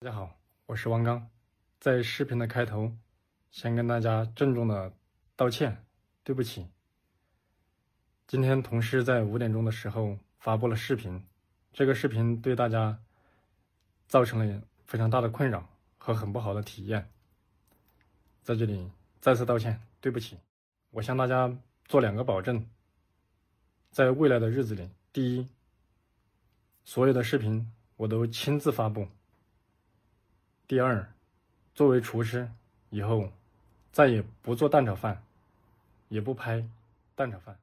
大家好，我是王刚，在视频的开头，先跟大家郑重的道歉，对不起。今天同事在五点钟的时候发布了视频，这个视频对大家造成了非常大的困扰和很不好的体验，在这里再次道歉，对不起。我向大家做两个保证，在未来的日子里，第一，所有的视频我都亲自发布。第二，作为厨师，以后再也不做蛋炒饭，也不拍蛋炒饭。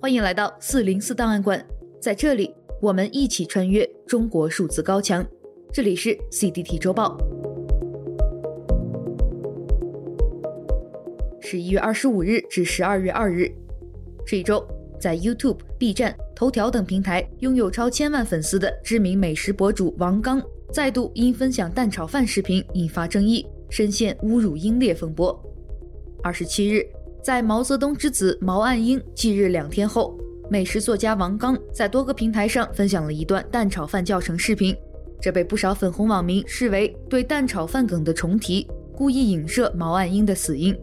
欢迎来到四零四档案馆，在这里我们一起穿越中国数字高墙。这里是 CDT 周报。十一月二十五日至十二月二日，这一周在 YouTube、B 站。头条等平台拥有超千万粉丝的知名美食博主王刚，再度因分享蛋炒饭视频引发争议，深陷侮辱英烈风波。二十七日，在毛泽东之子毛岸英忌日两天后，美食作家王刚在多个平台上分享了一段蛋炒饭教程视频，这被不少粉红网民视为对蛋炒饭梗的重提，故意影射毛岸英的死因。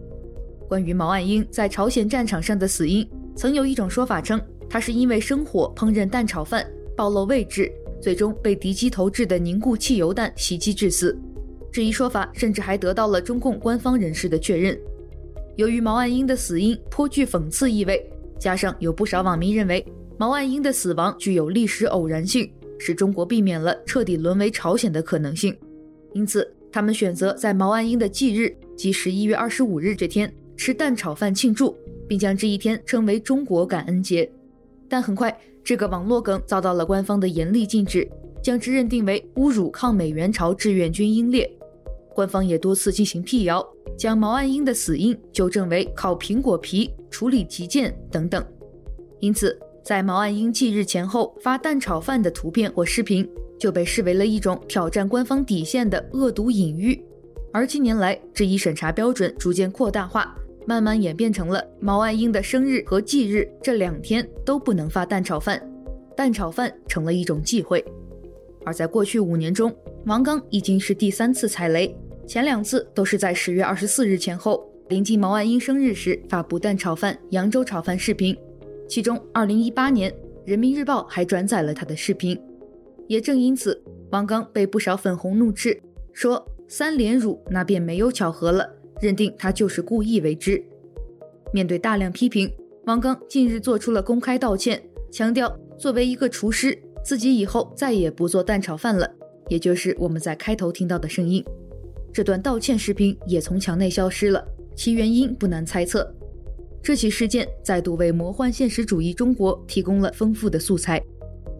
关于毛岸英在朝鲜战场上的死因，曾有一种说法称。他是因为生火烹饪蛋炒饭暴露位置，最终被敌机投掷的凝固汽油弹袭击致死。这一说法甚至还得到了中共官方人士的确认。由于毛岸英的死因颇具讽刺意味，加上有不少网民认为毛岸英的死亡具有历史偶然性，使中国避免了彻底沦为朝鲜的可能性，因此他们选择在毛岸英的忌日，即十一月二十五日这天吃蛋炒饭庆祝，并将这一天称为中国感恩节。但很快，这个网络梗遭到了官方的严厉禁止，将之认定为侮辱抗美援朝志愿军英烈。官方也多次进行辟谣，将毛岸英的死因纠正为烤苹果皮、处理急件等等。因此，在毛岸英忌日前后发蛋炒饭的图片或视频，就被视为了一种挑战官方底线的恶毒隐喻。而近年来，这一审查标准逐渐扩大化。慢慢演变成了毛岸英的生日和忌日这两天都不能发蛋炒饭，蛋炒饭成了一种忌讳。而在过去五年中，王刚已经是第三次踩雷，前两次都是在十月二十四日前后，临近毛岸英生日时发布蛋炒饭、扬州炒饭视频。其中，二零一八年人民日报还转载了他的视频。也正因此，王刚被不少粉红怒斥，说三连辱那便没有巧合了。认定他就是故意为之。面对大量批评，王刚近日做出了公开道歉，强调作为一个厨师，自己以后再也不做蛋炒饭了，也就是我们在开头听到的声音。这段道歉视频也从墙内消失了，其原因不难猜测。这起事件再度为魔幻现实主义中国提供了丰富的素材。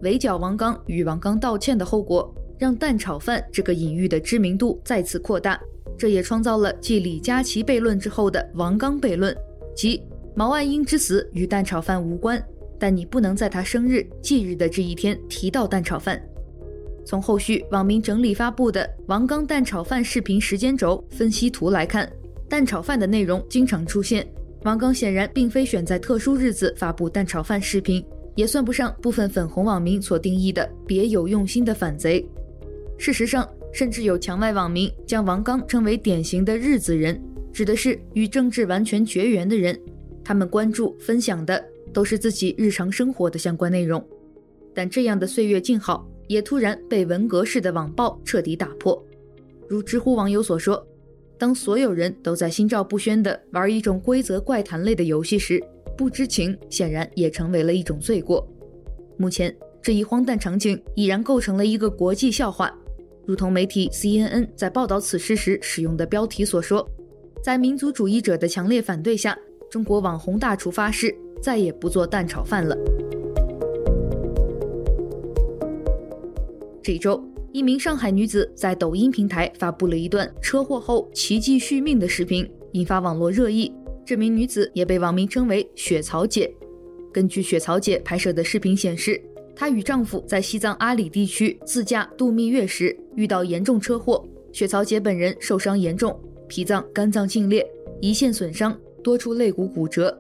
围剿王刚与王刚道歉的后果，让蛋炒饭这个隐喻的知名度再次扩大。这也创造了继李佳琦悖论之后的王刚悖论，即毛岸英之死与蛋炒饭无关，但你不能在他生日忌日的这一天提到蛋炒饭。从后续网民整理发布的王刚蛋炒饭视频时间轴分析图来看，蛋炒饭的内容经常出现。王刚显然并非选在特殊日子发布蛋炒饭视频，也算不上部分粉红网民所定义的别有用心的反贼。事实上。甚至有墙外网民将王刚称为典型的日子人，指的是与政治完全绝缘的人。他们关注、分享的都是自己日常生活的相关内容。但这样的岁月静好，也突然被文革式的网暴彻底打破。如知乎网友所说：“当所有人都在心照不宣地玩一种规则怪谈类的游戏时，不知情显然也成为了一种罪过。”目前，这一荒诞场景已然构成了一个国际笑话。如同媒体 CNN 在报道此事时使用的标题所说，在民族主义者的强烈反对下，中国网红大厨发誓再也不做蛋炒饭了。这周，一名上海女子在抖音平台发布了一段车祸后奇迹续命的视频，引发网络热议。这名女子也被网民称为“雪草姐”。根据雪草姐拍摄的视频显示，她与丈夫在西藏阿里地区自驾度蜜月时遇到严重车祸，雪槽姐本人受伤严重，脾脏、肝脏尽裂，胰腺损伤，多处肋骨骨折。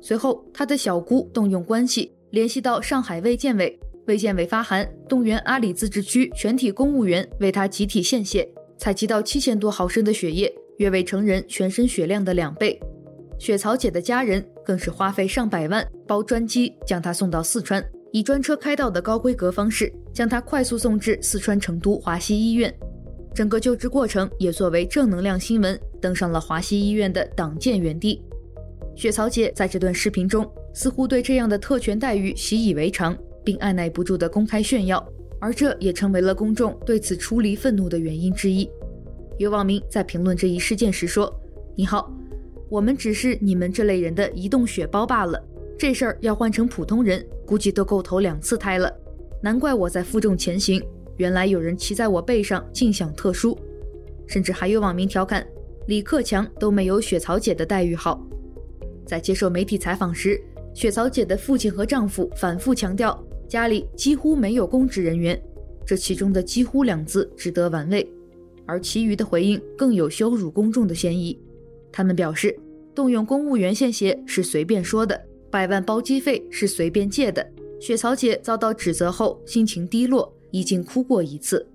随后，她的小姑动用关系联系到上海卫健委，卫健委发函动员阿里自治区全体公务员为她集体献血，采集到七千多毫升的血液，约为成人全身血量的两倍。雪草姐的家人更是花费上百万包专机将她送到四川，以专车开道的高规格方式将她快速送至四川成都华西医院。整个救治过程也作为正能量新闻登上了华西医院的党建园地。雪草姐在这段视频中似乎对这样的特权待遇习以为常，并按耐不住的公开炫耀，而这也成为了公众对此出离愤怒的原因之一。有网民在评论这一事件时说：“你好。”我们只是你们这类人的移动血包罢了。这事儿要换成普通人，估计都够投两次胎了。难怪我在负重前行，原来有人骑在我背上，尽享特殊。甚至还有网民调侃：李克强都没有雪草姐的待遇好。在接受媒体采访时，雪草姐的父亲和丈夫反复强调，家里几乎没有公职人员。这其中的“几乎”两字值得玩味，而其余的回应更有羞辱公众的嫌疑。他们表示，动用公务员献血是随便说的，百万包机费是随便借的。雪草姐遭到指责后，心情低落，已经哭过一次。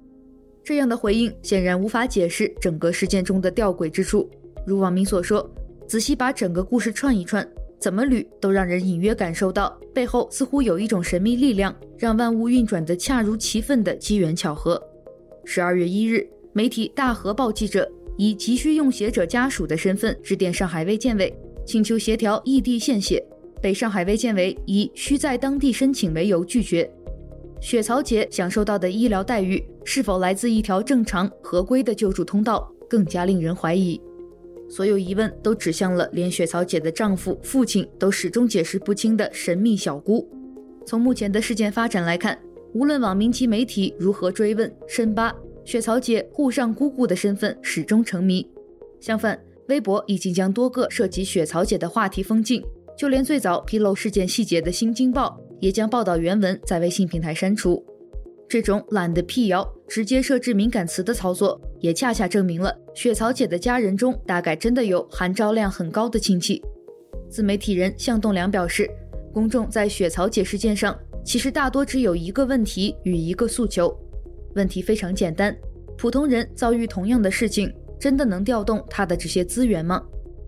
这样的回应显然无法解释整个事件中的吊诡之处。如网民所说，仔细把整个故事串一串，怎么捋都让人隐约感受到背后似乎有一种神秘力量，让万物运转得恰如其分的机缘巧合。十二月一日，媒体大河报记者。以急需用血者家属的身份致电上海卫健委，请求协调异地献血，被上海卫健委以需在当地申请为由拒绝。雪草姐享受到的医疗待遇是否来自一条正常合规的救助通道，更加令人怀疑。所有疑问都指向了连雪草姐的丈夫、父亲都始终解释不清的神秘小姑。从目前的事件发展来看，无论网民及媒体如何追问、深扒。雪草姐沪上姑姑的身份始终成谜。相反，微博已经将多个涉及雪草姐的话题封禁，就连最早披露事件细节的《新京报》也将报道原文在微信平台删除。这种懒得辟谣、直接设置敏感词的操作，也恰恰证明了雪草姐的家人中大概真的有含招量很高的亲戚。自媒体人向栋梁表示，公众在雪草姐事件上其实大多只有一个问题与一个诉求。问题非常简单，普通人遭遇同样的事情，真的能调动他的这些资源吗？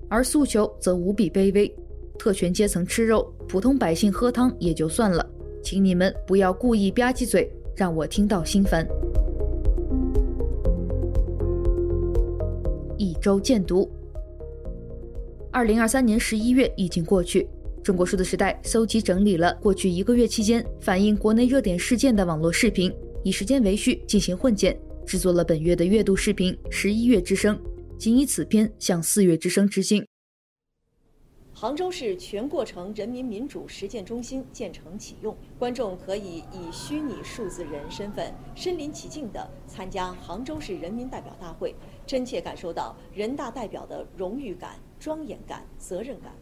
而诉求则无比卑微，特权阶层吃肉，普通百姓喝汤也就算了，请你们不要故意吧唧嘴，让我听到心烦。一周见读。二零二三年十一月已经过去，中国数字时代搜集整理了过去一个月期间反映国内热点事件的网络视频。以时间为序进行混剪，制作了本月的月度视频《十一月之声》，仅以此片向四月之声致敬。杭州市全过程人民民主实践中心建成启用，观众可以以虚拟数字人身份身临其境地参加杭州市人民代表大会，真切感受到人大代表的荣誉感、庄严感、责任感。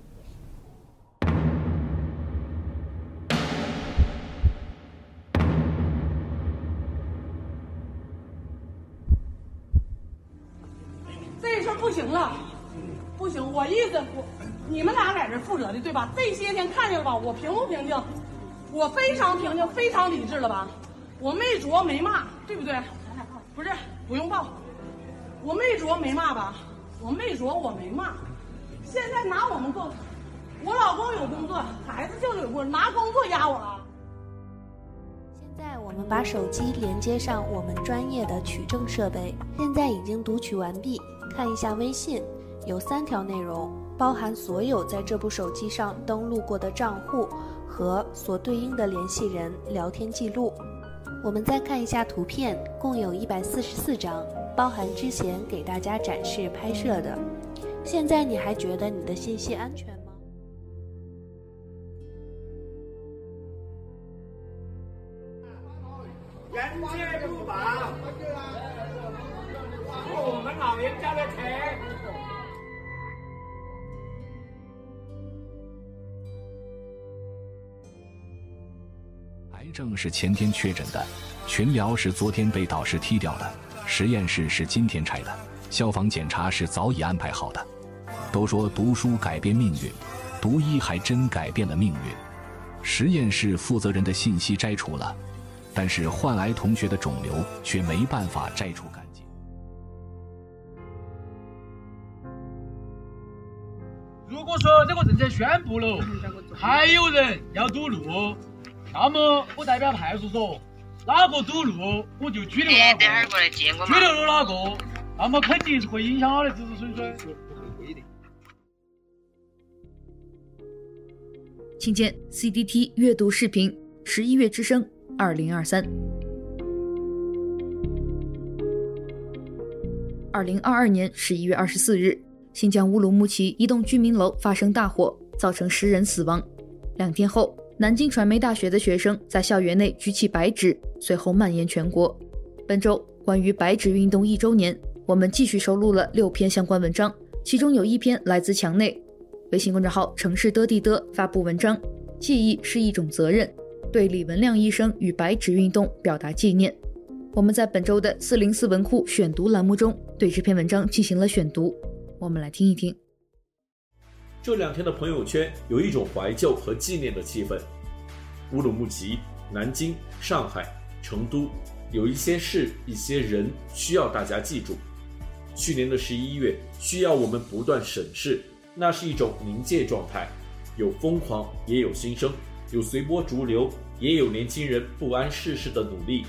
不行了，不行！我意思，我你们俩在这负责的，对吧？这些天看见了吧？我平不平静？我非常平静，非常理智了吧？我没啄没骂，对不对？不是，不用报。我没啄没骂吧？我没啄我没骂。现在拿我们够，我老公有工作，孩子就有工作，拿工作压我了。现在我们把手机连接上我们专业的取证设备，现在已经读取完毕。看一下微信，有三条内容，包含所有在这部手机上登录过的账户和所对应的联系人聊天记录。我们再看一下图片，共有一百四十四张，包含之前给大家展示拍摄的。现在你还觉得你的信息安全吗？人间不保。我们老人家的钱。癌症是前天确诊的，群聊是昨天被导师踢掉的，实验室是今天拆的，消防检查是早已安排好的。都说读书改变命运，读医还真改变了命运。实验室负责人的信息摘除了，但是患癌同学的肿瘤却没办法摘除干净。如果说这个政策宣布了，还有人要堵路，那么我代表派出所，哪个堵路我就拘留哪个，拘留了哪个，那么肯定是会影响他的子子孙孙。请见 CDT 阅读视频，十一月之声，二零二三。二零二二年十一月二十四日，新疆乌鲁木齐一栋居民楼发生大火，造成十人死亡。两天后，南京传媒大学的学生在校园内举起白纸，随后蔓延全国。本周关于白纸运动一周年，我们继续收录了六篇相关文章，其中有一篇来自墙内。微信公众号“城市的地的”发布文章，记忆是一种责任，对李文亮医生与白纸运动表达纪念。我们在本周的四零四文库选读栏目中，对这篇文章进行了选读。我们来听一听。这两天的朋友圈有一种怀旧和纪念的气氛。乌鲁木齐、南京、上海、成都，有一些事、一些人需要大家记住。去年的十一月，需要我们不断审视。那是一种临界状态，有疯狂，也有新生，有随波逐流，也有年轻人不谙世事的努力。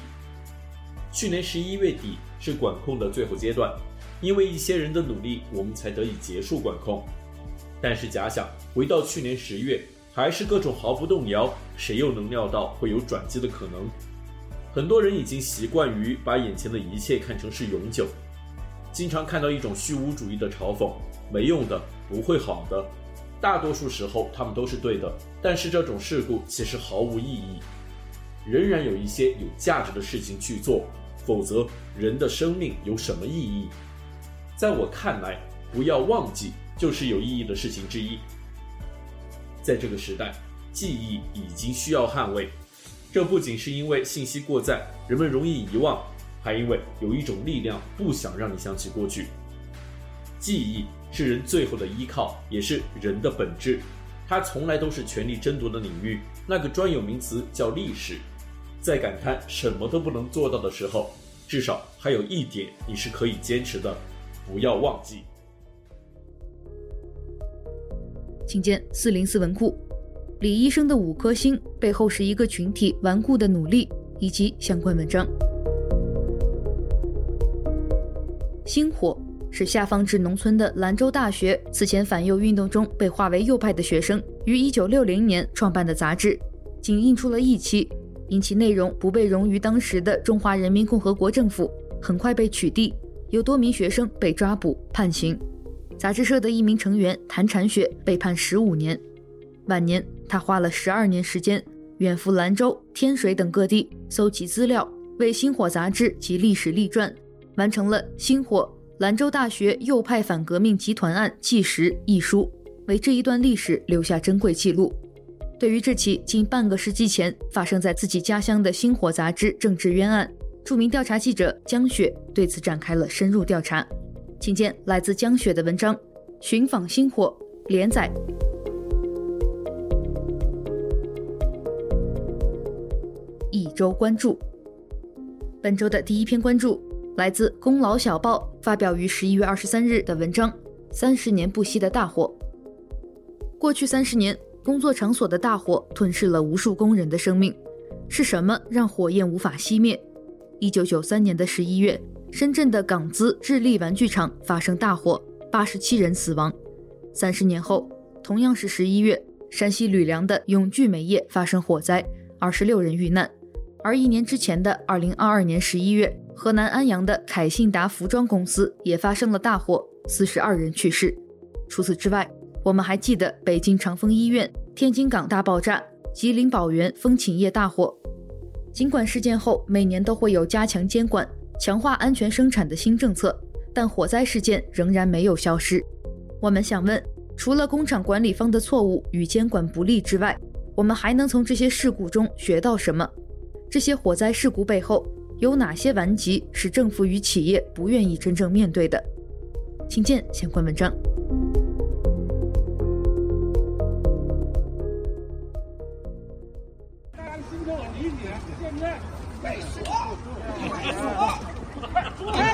去年十一月底是管控的最后阶段，因为一些人的努力，我们才得以结束管控。但是假想回到去年十月，还是各种毫不动摇，谁又能料到会有转机的可能？很多人已经习惯于把眼前的一切看成是永久，经常看到一种虚无主义的嘲讽。没用的，不会好的。大多数时候他们都是对的，但是这种事故其实毫无意义。仍然有一些有价值的事情去做，否则人的生命有什么意义？在我看来，不要忘记就是有意义的事情之一。在这个时代，记忆已经需要捍卫。这不仅是因为信息过载，人们容易遗忘，还因为有一种力量不想让你想起过去。记忆是人最后的依靠，也是人的本质。它从来都是权力争夺的领域。那个专有名词叫历史。在感叹什么都不能做到的时候，至少还有一点你是可以坚持的：不要忘记。请见四零四文库，李医生的五颗星背后是一个群体顽固的努力，以及相关文章。星火。是下放至农村的兰州大学此前反右运动中被划为右派的学生于1960年创办的杂志，仅印出了一期，因其内容不被容于当时的中华人民共和国政府，很快被取缔，有多名学生被抓捕判刑。杂志社的一名成员谭婵雪被判十五年。晚年，他花了十二年时间，远赴兰州、天水等各地搜集资料，为《星火》杂志及历史立传，完成了《星火》。兰州大学右派反革命集团案纪实一书，为这一段历史留下珍贵记录。对于这起近半个世纪前发生在自己家乡的《星火》杂志政治冤案，著名调查记者江雪对此展开了深入调查。请见来自江雪的文章《寻访星火》连载。一周关注，本周的第一篇关注。来自《功劳小报》发表于十一月二十三日的文章《三十年不息的大火》。过去三十年，工作场所的大火吞噬了无数工人的生命。是什么让火焰无法熄灭？一九九三年的十一月，深圳的港资智利玩具厂发生大火，八十七人死亡。三十年后，同样是十一月，山西吕梁的永聚煤业发生火灾，二十六人遇难。而一年之前的二零二二年十一月，河南安阳的凯信达服装公司也发生了大火，四十二人去世。除此之外，我们还记得北京长峰医院、天津港大爆炸、吉林宝源风寝业大火。尽管事件后每年都会有加强监管、强化安全生产的新政策，但火灾事件仍然没有消失。我们想问，除了工厂管理方的错误与监管不力之外，我们还能从这些事故中学到什么？这些火灾事故背后有哪些顽疾是政府与企业不愿意真正面对的？请见相关文章。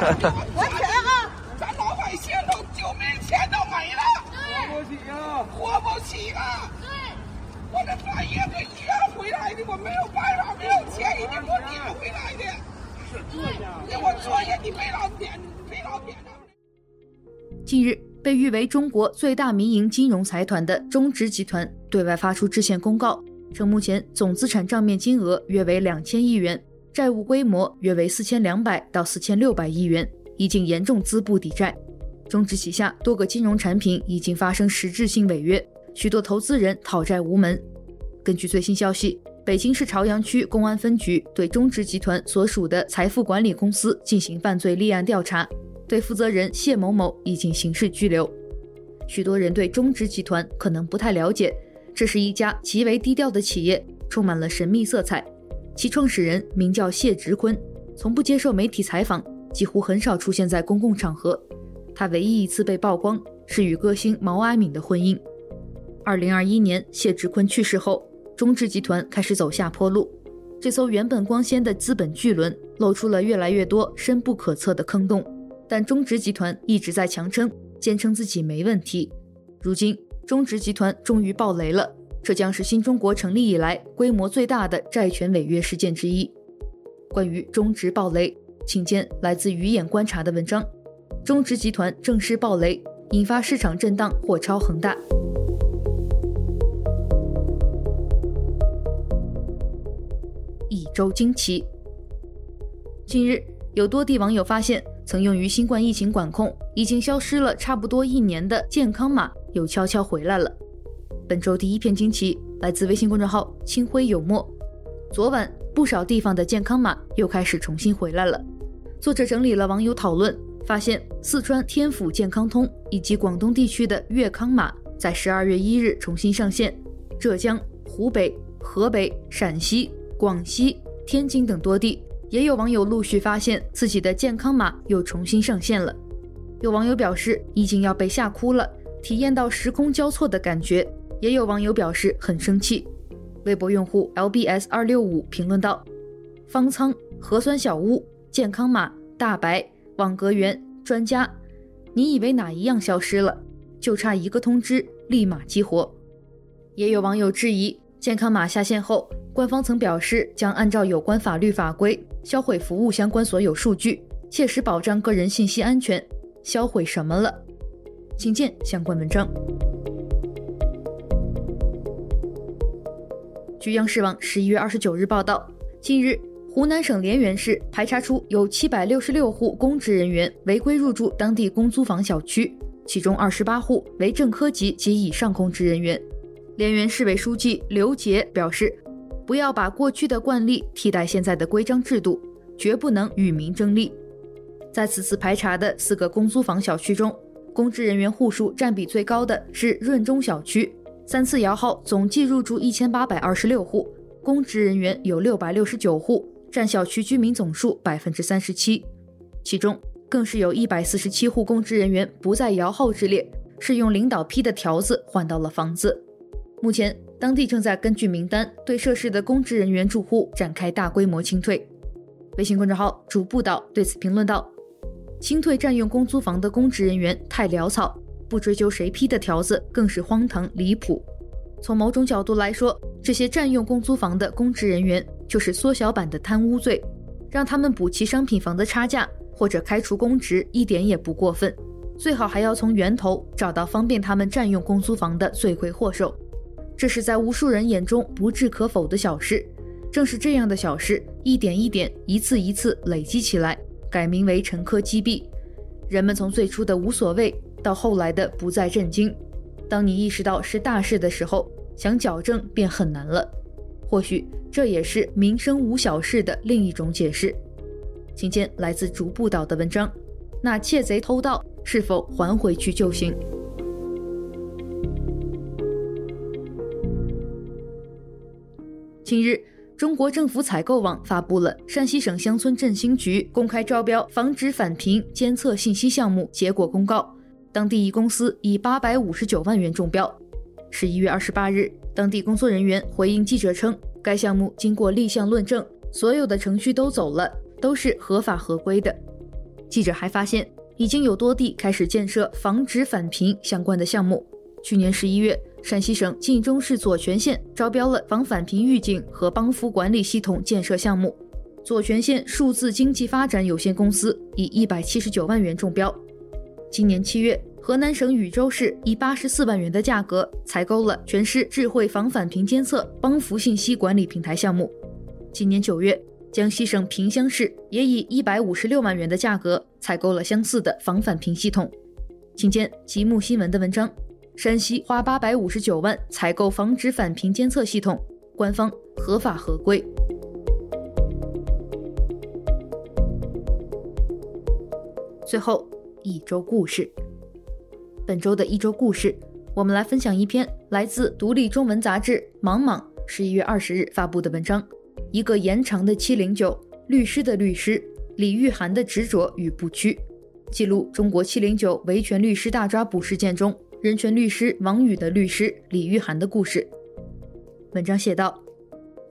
我天啊！咱老百姓都救命钱都没了，活不起啊！活不起啊！对，我这半夜跟医院回来的，我没有办法，没有钱，一定给我捡回来的。是这样，给我作业你没老点，没老点。近日，被誉为中国最大民营金融财团的中植集团对外发出致歉公告，称目前总资产账面金额约为两千亿元，债务规模约为四千两百到四千六百亿元，已经严重资不抵债。中植旗下多个金融产品已经发生实质性违约，许多投资人讨债无门。根据最新消息，北京市朝阳区公安分局对中植集团所属的财富管理公司进行犯罪立案调查，对负责人谢某某已经刑事拘留。许多人对中植集团可能不太了解，这是一家极为低调的企业，充满了神秘色彩。其创始人名叫谢植坤，从不接受媒体采访，几乎很少出现在公共场合。他唯一一次被曝光是与歌星毛阿敏的婚姻。二零二一年，谢植坤去世后，中植集团开始走下坡路。这艘原本光鲜的资本巨轮露出了越来越多深不可测的坑洞。但中植集团一直在强撑，坚称自己没问题。如今，中植集团终于爆雷了，这将是新中国成立以来规模最大的债权违约事件之一。关于中植爆雷，请见来自鱼眼观察的文章。中植集团正式爆雷，引发市场震荡，或超恒大。一周惊奇。近日，有多地网友发现，曾用于新冠疫情管控、已经消失了差不多一年的健康码又悄悄回来了。本周第一篇惊奇来自微信公众号“清辉有墨”。昨晚，不少地方的健康码又开始重新回来了。作者整理了网友讨论。发现四川天府健康通以及广东地区的粤康码在十二月一日重新上线，浙江、湖北、河北、陕西、广西、天津等多地也有网友陆续发现自己的健康码又重新上线了。有网友表示已经要被吓哭了，体验到时空交错的感觉；也有网友表示很生气。微博用户 lbs 二六五评论道：“方舱核酸小屋健康码大白。”网格员专家，你以为哪一样消失了？就差一个通知，立马激活。也有网友质疑，健康码下线后，官方曾表示将按照有关法律法规销毁服务相关所有数据，切实保障个人信息安全。销毁什么了？请见相关文章。据央视网十一月二十九日报道，近日。湖南省涟源市排查出有七百六十六户公职人员违规入住当地公租房小区，其中二十八户为正科级及以上公职人员。涟源市委书记刘杰表示：“不要把过去的惯例替代现在的规章制度，绝不能与民争利。”在此次排查的四个公租房小区中，公职人员户数占比最高的是润中小区，三次摇号总计入住一千八百二十六户，公职人员有六百六十九户。占小区居民总数百分之三十七，其中更是有一百四十七户公职人员不在摇号之列，是用领导批的条子换到了房子。目前，当地正在根据名单对涉事的公职人员住户展开大规模清退。微信公众号主不倒对此评论道：“清退占用公租房的公职人员太潦草，不追究谁批的条子更是荒唐离谱。从某种角度来说，这些占用公租房的公职人员。”就是缩小版的贪污罪，让他们补齐商品房的差价，或者开除公职，一点也不过分。最好还要从源头找到方便他们占用公租房的罪魁祸首。这是在无数人眼中不置可否的小事。正是这样的小事，一点一点、一次一次累积起来，改名为陈科击毙。人们从最初的无所谓，到后来的不再震惊。当你意识到是大事的时候，想矫正便很难了。或许这也是“民生无小事”的另一种解释。请见来自逐步岛的文章：那窃贼偷盗是否还回去就行？近日，中国政府采购网发布了山西省乡村振兴局公开招标防止返贫监测信息项目结果公告，当地一公司以八百五十九万元中标。十一月二十八日。当地工作人员回应记者称，该项目经过立项论证，所有的程序都走了，都是合法合规的。记者还发现，已经有多地开始建设防止返贫相关的项目。去年十一月，陕西省晋中市左权县招标了防返贫预警和帮扶管理系统建设项目，左权县数字经济发展有限公司以一百七十九万元中标。今年七月，河南省禹州市以八十四万元的价格采购了全市智慧防返贫监测帮扶信息管理平台项目。今年九月，江西省萍乡市也以一百五十六万元的价格采购了相似的防返贫系统。请见极目新闻的文章：山西花八百五十九万采购防止返贫监测系统，官方合法合规。最后，一周故事。本周的一周故事，我们来分享一篇来自独立中文杂志《莽莽》十一月二十日发布的文章：一个延长的七零九，律师的律师李玉涵的执着与不屈，记录中国七零九维权律师大抓捕事件中人权律师王宇的律师李玉涵的故事。文章写道：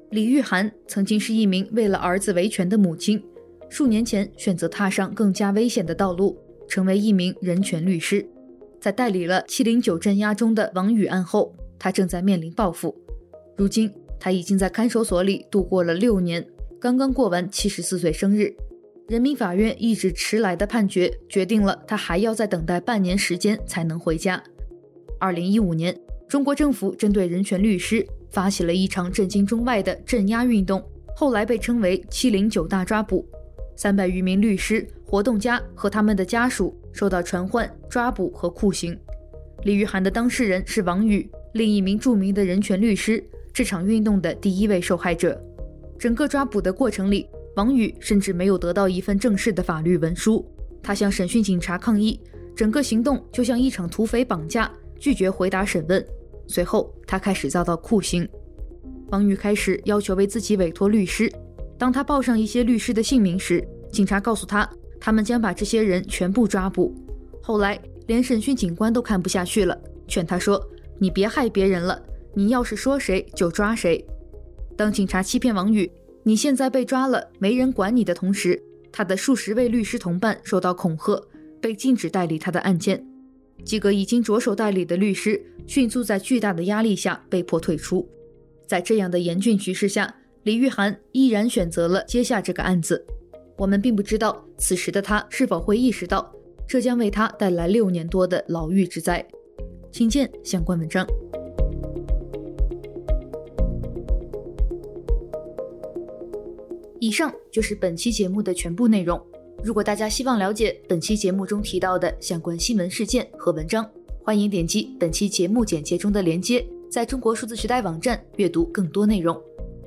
李玉涵曾经是一名为了儿子维权的母亲，数年前选择踏上更加危险的道路，成为一名人权律师。在代理了七零九镇压中的王宇案后，他正在面临报复。如今，他已经在看守所里度过了六年，刚刚过完七十四岁生日。人民法院一纸迟来的判决，决定了他还要再等待半年时间才能回家。二零一五年，中国政府针对人权律师发起了一场震惊中外的镇压运动，后来被称为“七零九大抓捕”。三百余名律师、活动家和他们的家属。受到传唤、抓捕和酷刑。李玉涵的当事人是王宇，另一名著名的人权律师，这场运动的第一位受害者。整个抓捕的过程里，王宇甚至没有得到一份正式的法律文书。他向审讯警察抗议，整个行动就像一场土匪绑架，拒绝回答审问。随后，他开始遭到酷刑。王宇开始要求为自己委托律师。当他报上一些律师的姓名时，警察告诉他。他们将把这些人全部抓捕。后来，连审讯警官都看不下去了，劝他说：“你别害别人了，你要是说谁就抓谁。”当警察欺骗王宇：“你现在被抓了，没人管你”的同时，他的数十位律师同伴受到恐吓，被禁止代理他的案件。几个已经着手代理的律师迅速在巨大的压力下被迫退出。在这样的严峻局势下，李玉涵依然选择了接下这个案子。我们并不知道此时的他是否会意识到，这将为他带来六年多的牢狱之灾。请见相关文章。以上就是本期节目的全部内容。如果大家希望了解本期节目中提到的相关新闻事件和文章，欢迎点击本期节目简介中的链接，在中国数字时代网站阅读更多内容。